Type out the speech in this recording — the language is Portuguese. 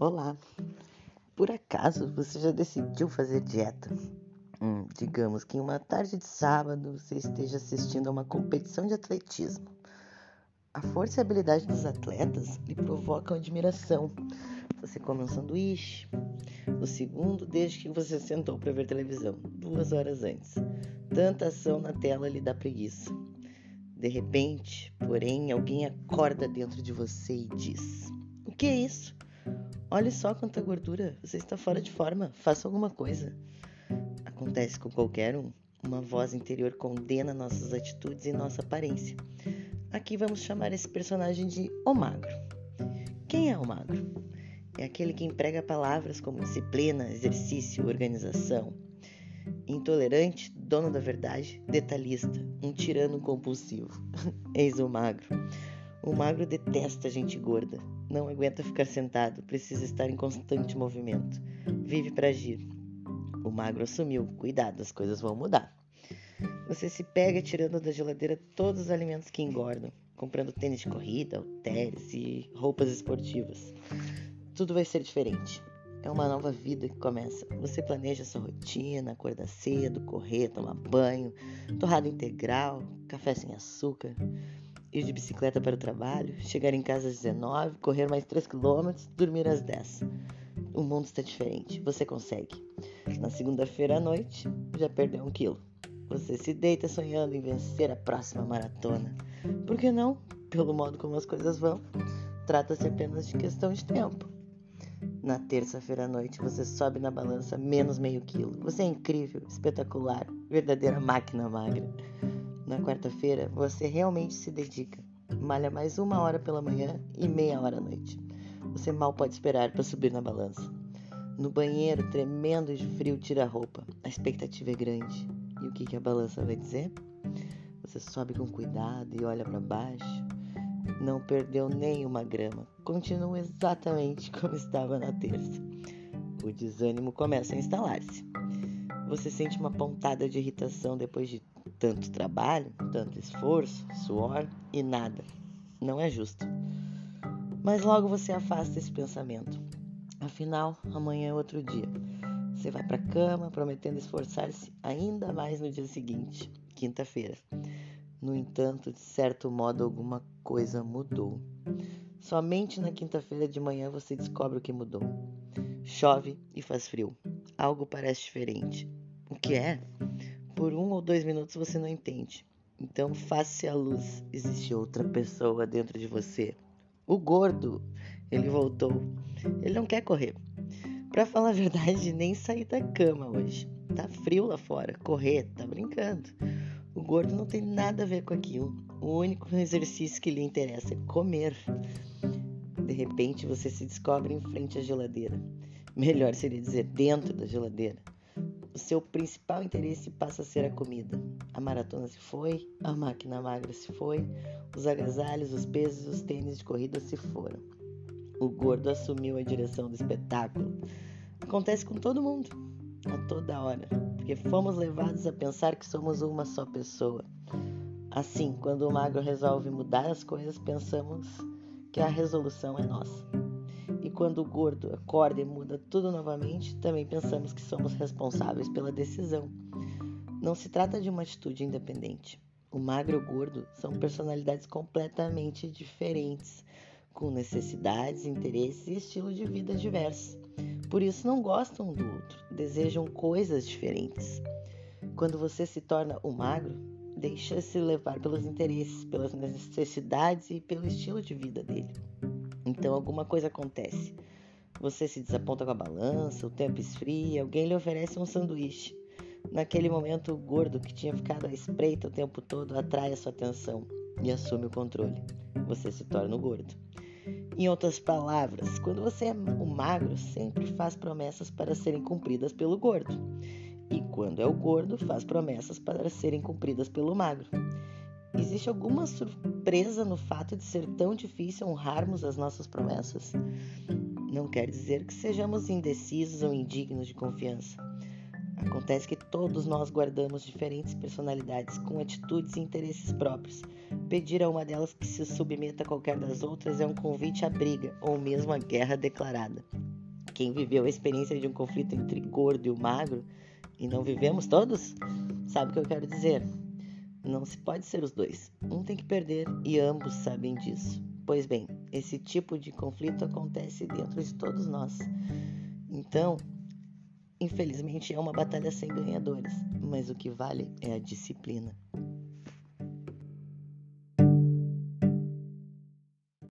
Olá! Por acaso você já decidiu fazer dieta? Hum, digamos que em uma tarde de sábado você esteja assistindo a uma competição de atletismo. A força e a habilidade dos atletas lhe provocam admiração. Você come um sanduíche, o segundo desde que você sentou para ver televisão, duas horas antes. Tanta ação na tela lhe dá preguiça. De repente, porém, alguém acorda dentro de você e diz: O que é isso? Olhe só quanta gordura, você está fora de forma, faça alguma coisa. Acontece com qualquer um. Uma voz interior condena nossas atitudes e nossa aparência. Aqui vamos chamar esse personagem de O Magro. Quem é o Magro? É aquele que emprega palavras como disciplina, exercício, organização. Intolerante, dono da verdade, detalhista, um tirano compulsivo. Eis o magro. O magro detesta gente gorda, não aguenta ficar sentado, precisa estar em constante movimento. Vive para agir. O magro assumiu: cuidado, as coisas vão mudar. Você se pega tirando da geladeira todos os alimentos que engordam, comprando tênis de corrida, halteres e roupas esportivas. Tudo vai ser diferente. É uma nova vida que começa. Você planeja sua rotina, acordar cedo, correr, tomar banho, torrada integral, café sem açúcar ir de bicicleta para o trabalho, chegar em casa às 19, correr mais 3 km, dormir às 10. O mundo está diferente, você consegue. Na segunda-feira à noite, já perdeu um quilo. Você se deita sonhando em vencer a próxima maratona. Por que não? Pelo modo como as coisas vão, trata-se apenas de questão de tempo. Na terça-feira à noite, você sobe na balança menos meio quilo. Você é incrível, espetacular, verdadeira máquina magra. Na quarta-feira, você realmente se dedica. Malha mais uma hora pela manhã e meia hora à noite. Você mal pode esperar para subir na balança. No banheiro, tremendo de frio, tira a roupa. A expectativa é grande. E o que, que a balança vai dizer? Você sobe com cuidado e olha para baixo. Não perdeu nem uma grama. Continua exatamente como estava na terça. O desânimo começa a instalar-se. Você sente uma pontada de irritação depois de tanto trabalho, tanto esforço, suor e nada. Não é justo. Mas logo você afasta esse pensamento. Afinal, amanhã é outro dia. Você vai para a cama prometendo esforçar-se ainda mais no dia seguinte, quinta-feira. No entanto, de certo modo, alguma coisa mudou. Somente na quinta-feira de manhã você descobre o que mudou. Chove e faz frio. Algo parece diferente. O que é? Por um ou dois minutos você não entende. Então faça a luz. Existe outra pessoa dentro de você. O gordo, ele voltou. Ele não quer correr. Para falar a verdade, nem sair da cama hoje. Tá frio lá fora. Correr, tá brincando. O gordo não tem nada a ver com aquilo. O único exercício que lhe interessa é comer. De repente você se descobre em frente à geladeira. Melhor seria dizer dentro da geladeira. O seu principal interesse passa a ser a comida. A maratona se foi, a máquina magra se foi, os agasalhos, os pesos, os tênis de corrida se foram. O gordo assumiu a direção do espetáculo. Acontece com todo mundo, a toda hora, porque fomos levados a pensar que somos uma só pessoa. Assim, quando o magro resolve mudar as coisas, pensamos que a resolução é nossa. Quando o gordo acorda e muda tudo novamente, também pensamos que somos responsáveis pela decisão. Não se trata de uma atitude independente. O magro e o gordo são personalidades completamente diferentes, com necessidades, interesses e estilo de vida diversos. Por isso não gostam um do outro, desejam coisas diferentes. Quando você se torna o magro, deixa-se levar pelos interesses, pelas necessidades e pelo estilo de vida dele. Então alguma coisa acontece. Você se desaponta com a balança, o tempo esfria, alguém lhe oferece um sanduíche. Naquele momento, o gordo que tinha ficado à espreita o tempo todo atrai a sua atenção e assume o controle. Você se torna o gordo. Em outras palavras, quando você é o magro, sempre faz promessas para serem cumpridas pelo gordo. E quando é o gordo, faz promessas para serem cumpridas pelo magro. Existe alguma surpresa no fato de ser tão difícil honrarmos as nossas promessas? Não quer dizer que sejamos indecisos ou indignos de confiança. Acontece que todos nós guardamos diferentes personalidades com atitudes e interesses próprios. Pedir a uma delas que se submeta a qualquer das outras é um convite à briga ou mesmo à guerra declarada. Quem viveu a experiência de um conflito entre gordo e o magro, e não vivemos todos, sabe o que eu quero dizer. Não se pode ser os dois. Um tem que perder e ambos sabem disso. Pois bem, esse tipo de conflito acontece dentro de todos nós. Então, Infelizmente é uma batalha sem ganhadores, mas o que vale é a disciplina.